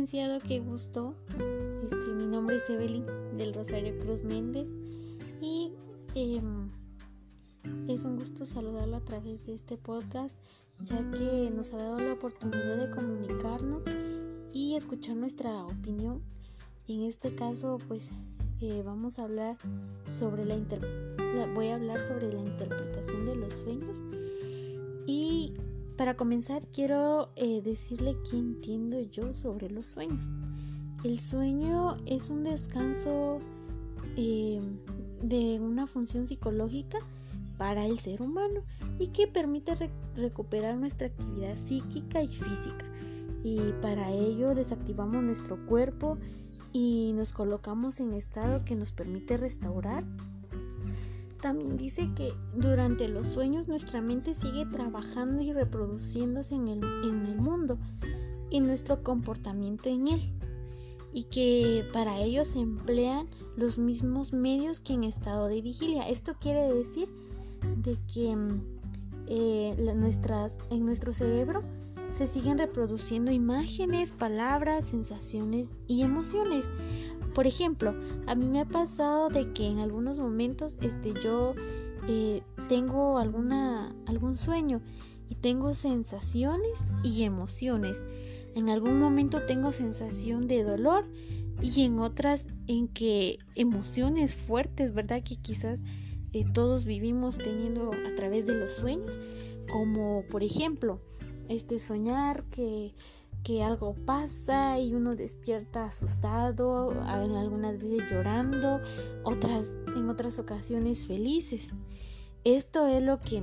licenciado, qué gusto. Este, mi nombre es Evelyn del Rosario Cruz Méndez y em, es un gusto saludarlo a través de este podcast ya que nos ha dado la oportunidad de comunicarnos y escuchar nuestra opinión. En este caso, pues eh, vamos a hablar sobre la, voy a hablar sobre la interpretación de los sueños y para comenzar quiero eh, decirle qué entiendo yo sobre los sueños. El sueño es un descanso eh, de una función psicológica para el ser humano y que permite recuperar nuestra actividad psíquica y física. Y para ello desactivamos nuestro cuerpo y nos colocamos en estado que nos permite restaurar también dice que durante los sueños nuestra mente sigue trabajando y reproduciéndose en el, en el mundo y nuestro comportamiento en él y que para ello se emplean los mismos medios que en estado de vigilia. Esto quiere decir de que mm, eh, nuestras, en nuestro cerebro se siguen reproduciendo imágenes, palabras, sensaciones y emociones. Por ejemplo, a mí me ha pasado de que en algunos momentos este, yo eh, tengo alguna, algún sueño y tengo sensaciones y emociones. En algún momento tengo sensación de dolor y en otras en que emociones fuertes, ¿verdad? Que quizás eh, todos vivimos teniendo a través de los sueños, como por ejemplo, este soñar que que algo pasa y uno despierta asustado, algunas veces llorando, otras en otras ocasiones felices. Esto es lo que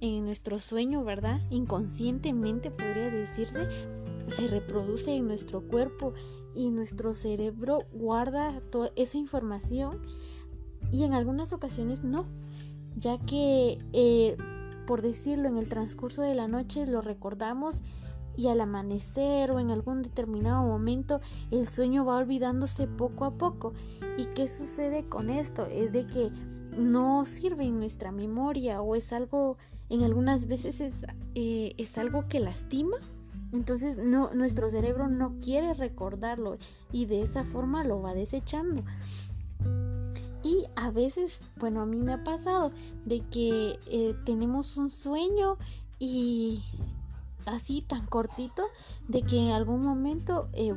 en, nuestro sueño, ¿verdad? Inconscientemente podría decirse, se reproduce en nuestro cuerpo y nuestro cerebro guarda toda esa información y en algunas ocasiones no, ya que, eh, por decirlo, en el transcurso de la noche lo recordamos y al amanecer o en algún determinado momento el sueño va olvidándose poco a poco. ¿Y qué sucede con esto? Es de que no sirve en nuestra memoria o es algo, en algunas veces es, eh, es algo que lastima. Entonces no, nuestro cerebro no quiere recordarlo y de esa forma lo va desechando. Y a veces, bueno, a mí me ha pasado de que eh, tenemos un sueño y así tan cortito de que en algún momento eh,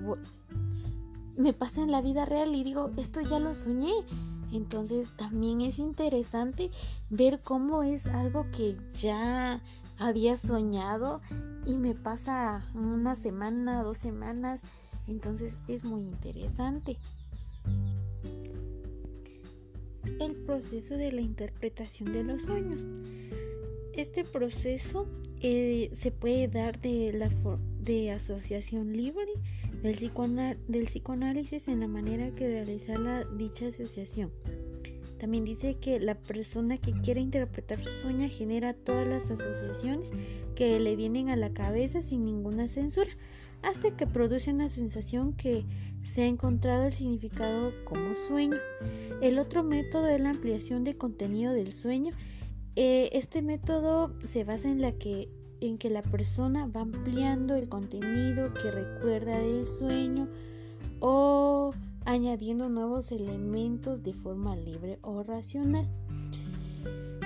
me pasa en la vida real y digo, esto ya lo soñé. Entonces también es interesante ver cómo es algo que ya había soñado y me pasa una semana, dos semanas. Entonces es muy interesante. El proceso de la interpretación de los sueños. Este proceso eh, se puede dar de la de asociación libre del, del psicoanálisis en la manera que realizar la dicha asociación. También dice que la persona que quiere interpretar su sueño genera todas las asociaciones que le vienen a la cabeza sin ninguna censura, hasta que produce una sensación que se ha encontrado el significado como sueño. El otro método es la ampliación de contenido del sueño eh, este método se basa en, la que, en que la persona va ampliando el contenido que recuerda del sueño o añadiendo nuevos elementos de forma libre o racional.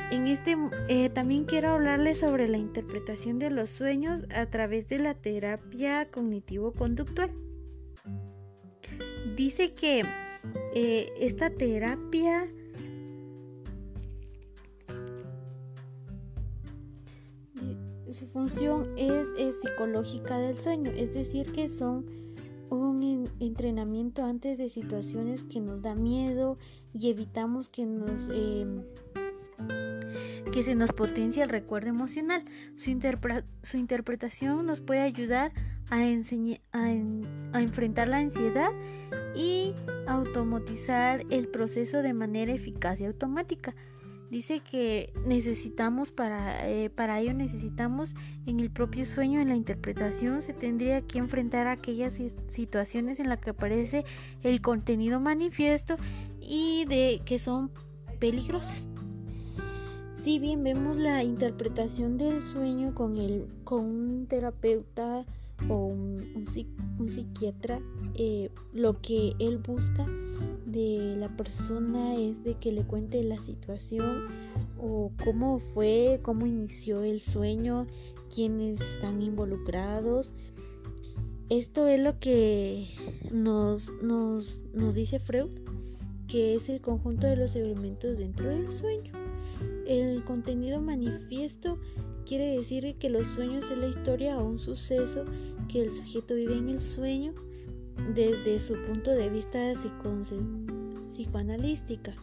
En este eh, también quiero hablarles sobre la interpretación de los sueños a través de la terapia cognitivo-conductual. Dice que eh, esta terapia su función es, psicológica del sueño, es decir, que son un entrenamiento antes de situaciones que nos da miedo y evitamos que nos em, que se nos potencie el recuerdo emocional. Su, su interpretación nos puede ayudar a, a enfrentar la ansiedad y automatizar el proceso de manera eficaz y automática. Dice que necesitamos para, eh, para ello necesitamos en el propio sueño, en la interpretación, se tendría que enfrentar aquellas situaciones en las que aparece el contenido manifiesto y de que son peligrosas. Si bien vemos la interpretación del sueño con, el, con un terapeuta o un, psiquiatra, eh, lo que él busca de la persona es de que le cuente la situación o cómo fue, cómo inició el sueño, quiénes están involucrados. Esto es lo que nos, nos, nos dice Freud, que es el conjunto de los elementos dentro del sueño. El contenido manifiesto quiere decir que los sueños es la historia o un suceso que el sujeto vive en el sueño desde su punto de vista psicoanalística.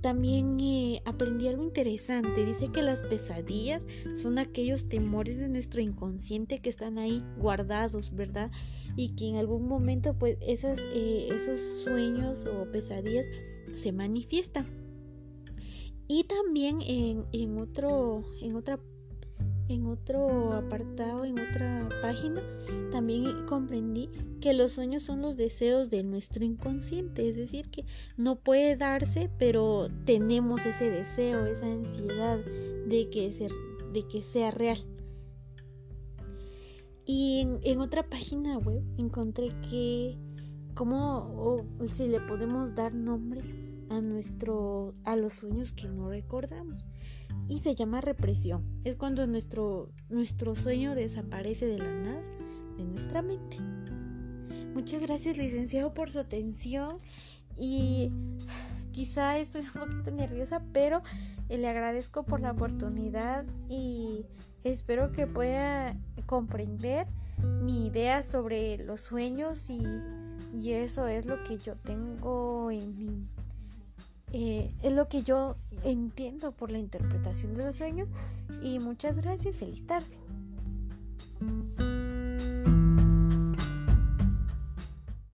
También eh, aprendí algo interesante. Dice que las pesadillas son aquellos temores de nuestro inconsciente que están ahí guardados, ¿verdad? Y que en algún momento pues eh, esos sueños o pesadillas se manifiestan. Y también en, en, otro, en otra en otro apartado, en otra página, también comprendí que los sueños son los deseos de nuestro inconsciente, es decir, que no puede darse, pero tenemos ese deseo, esa ansiedad de que, de que sea real. Y en, otra página web encontré que cómo si le podemos dar nombre a nuestro a los sueños que no recordamos y se llama represión. Es cuando nuestro, nuestro sueño desaparece de la nada de nuestra mente. Muchas gracias licenciado por su atención y quizá estoy un poquito nerviosa, pero le agradezco por la oportunidad y espero que pueda comprender mi idea sobre los sueños y, y eso es lo que yo tengo en mi eh, es lo que yo entiendo por la interpretación de los sueños y muchas gracias, feliz tarde.